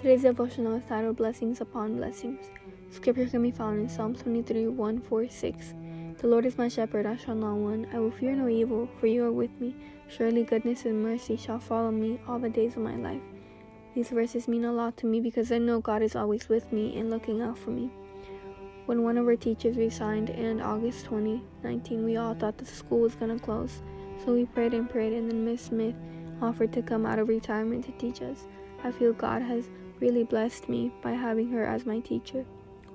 Today's devotional is titled Blessings Upon Blessings. Scripture can be found in Psalm 23 1 4 6. The Lord is my shepherd, I shall not want. I will fear no evil, for you are with me. Surely goodness and mercy shall follow me all the days of my life. These verses mean a lot to me because I know God is always with me and looking out for me. When one of our teachers resigned in August 2019, we all thought the school was going to close. So we prayed and prayed, and then Miss Smith offered to come out of retirement to teach us. I feel God has really blessed me by having her as my teacher.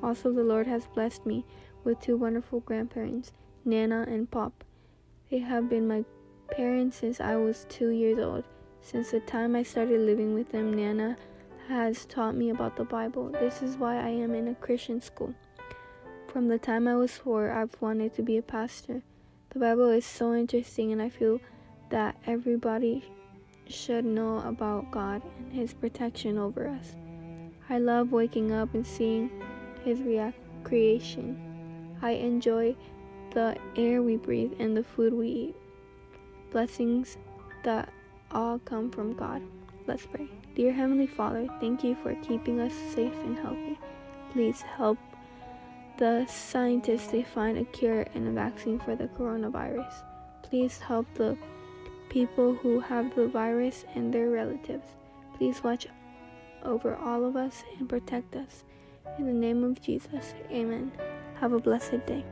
Also, the Lord has blessed me with two wonderful grandparents, Nana and Pop. They have been my parents since I was two years old. Since the time I started living with them, Nana has taught me about the Bible. This is why I am in a Christian school. From the time I was four, I've wanted to be a pastor. The Bible is so interesting, and I feel that everybody should know about God and His protection over us. I love waking up and seeing His creation. I enjoy the air we breathe and the food we eat. Blessings that all come from God. Let's pray. Dear Heavenly Father, thank you for keeping us safe and healthy. Please help the scientists to find a cure and a vaccine for the coronavirus. Please help the people who have the virus and their relatives. Please watch over all of us and protect us. In the name of Jesus, amen. Have a blessed day.